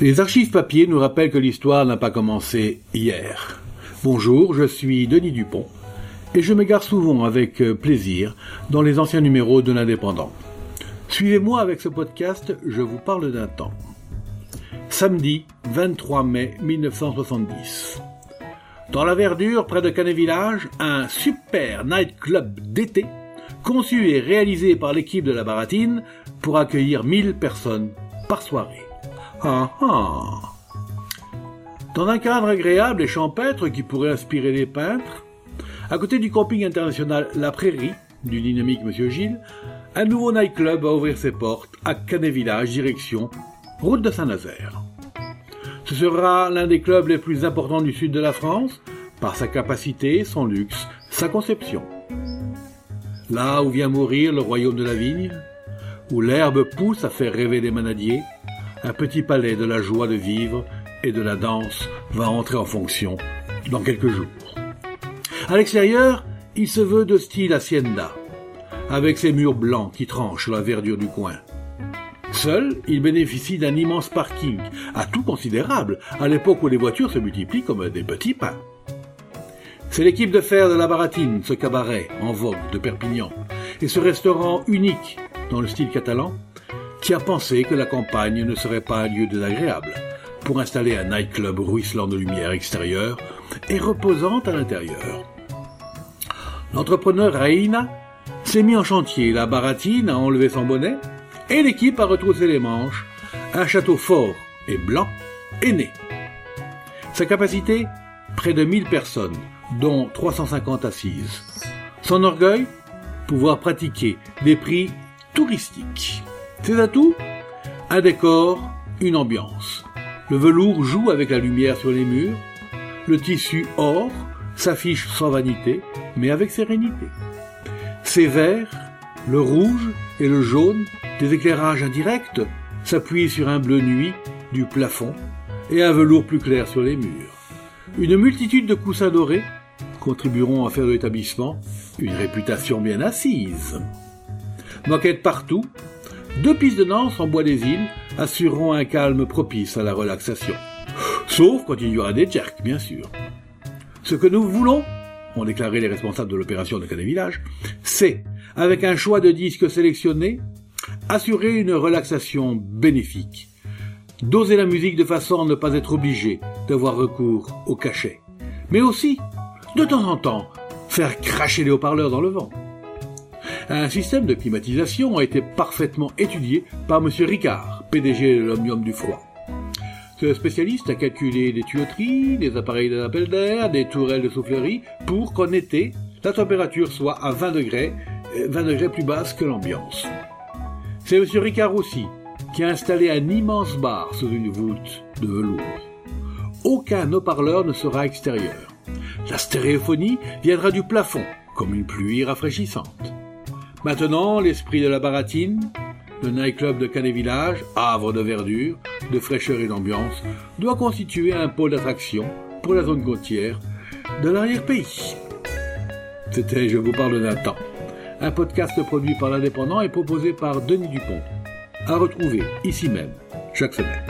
Les archives papier nous rappellent que l'histoire n'a pas commencé hier. Bonjour, je suis Denis Dupont et je m'égare souvent avec euh, plaisir dans les anciens numéros de l'Indépendant. Suivez-moi avec ce podcast, je vous parle d'un temps. Samedi 23 mai 1970. Dans la verdure, près de Canet Village, un super nightclub d'été, conçu et réalisé par l'équipe de la Baratine pour accueillir 1000 personnes par soirée. Ah ah Dans un cadre agréable et champêtre qui pourrait inspirer les peintres, à côté du camping international La Prairie, du dynamique Monsieur Gilles, un nouveau nightclub va ouvrir ses portes à Canet Village, direction route de Saint-Nazaire. Ce sera l'un des clubs les plus importants du sud de la France, par sa capacité, son luxe, sa conception. Là où vient mourir le royaume de la vigne, où l'herbe pousse à faire rêver des manadiers, un petit palais de la joie de vivre et de la danse va entrer en fonction dans quelques jours. À l'extérieur, il se veut de style hacienda, avec ses murs blancs qui tranchent la verdure du coin. Seul, il bénéficie d'un immense parking, à tout considérable, à l'époque où les voitures se multiplient comme des petits pains. C'est l'équipe de fer de la Baratine, ce cabaret en vogue de Perpignan, et ce restaurant unique dans le style catalan, qui a pensé que la campagne ne serait pas un lieu désagréable pour installer un nightclub ruisselant de lumière extérieure et reposant à l'intérieur. L'entrepreneur Reina s'est mis en chantier, la baratine a enlevé son bonnet et l'équipe a retroussé les manches. Un château fort et blanc est né. Sa capacité Près de 1000 personnes, dont 350 assises. Son orgueil Pouvoir pratiquer des prix touristiques. Ses atouts Un décor, une ambiance. Le velours joue avec la lumière sur les murs. Le tissu or s'affiche sans vanité, mais avec sérénité. Ses verts, le rouge et le jaune, des éclairages indirects, s'appuient sur un bleu nuit du plafond et un velours plus clair sur les murs. Une multitude de coussins dorés contribueront à faire de l'établissement une réputation bien assise. Moquette partout, deux pistes de danse en bois des îles assureront un calme propice à la relaxation. Sauf quand il y aura des jerks, bien sûr. Ce que nous voulons, ont déclaré les responsables de l'opération de Cadet Village, c'est, avec un choix de disques sélectionnés, assurer une relaxation bénéfique. Doser la musique de façon à ne pas être obligé d'avoir recours au cachet. Mais aussi, de temps en temps, faire cracher les haut-parleurs dans le vent. Un système de climatisation a été parfaitement étudié par M. Ricard, PDG de l'Omnium du Froid. Ce spécialiste a calculé des tuyauteries, des appareils d'appel d'air, des tourelles de soufflerie pour qu'en été, la température soit à 20 degrés, 20 degrés plus basse que l'ambiance. C'est M. Ricard aussi qui a installé un immense bar sous une voûte de velours. Aucun haut-parleur ne sera extérieur. La stéréophonie viendra du plafond, comme une pluie rafraîchissante. Maintenant, l'esprit de la baratine, le nightclub de Canet Village, havre de verdure, de fraîcheur et d'ambiance, doit constituer un pôle d'attraction pour la zone côtière de l'arrière-pays. C'était Je vous parle d'un temps, un podcast produit par l'Indépendant et proposé par Denis Dupont, à retrouver ici même chaque semaine.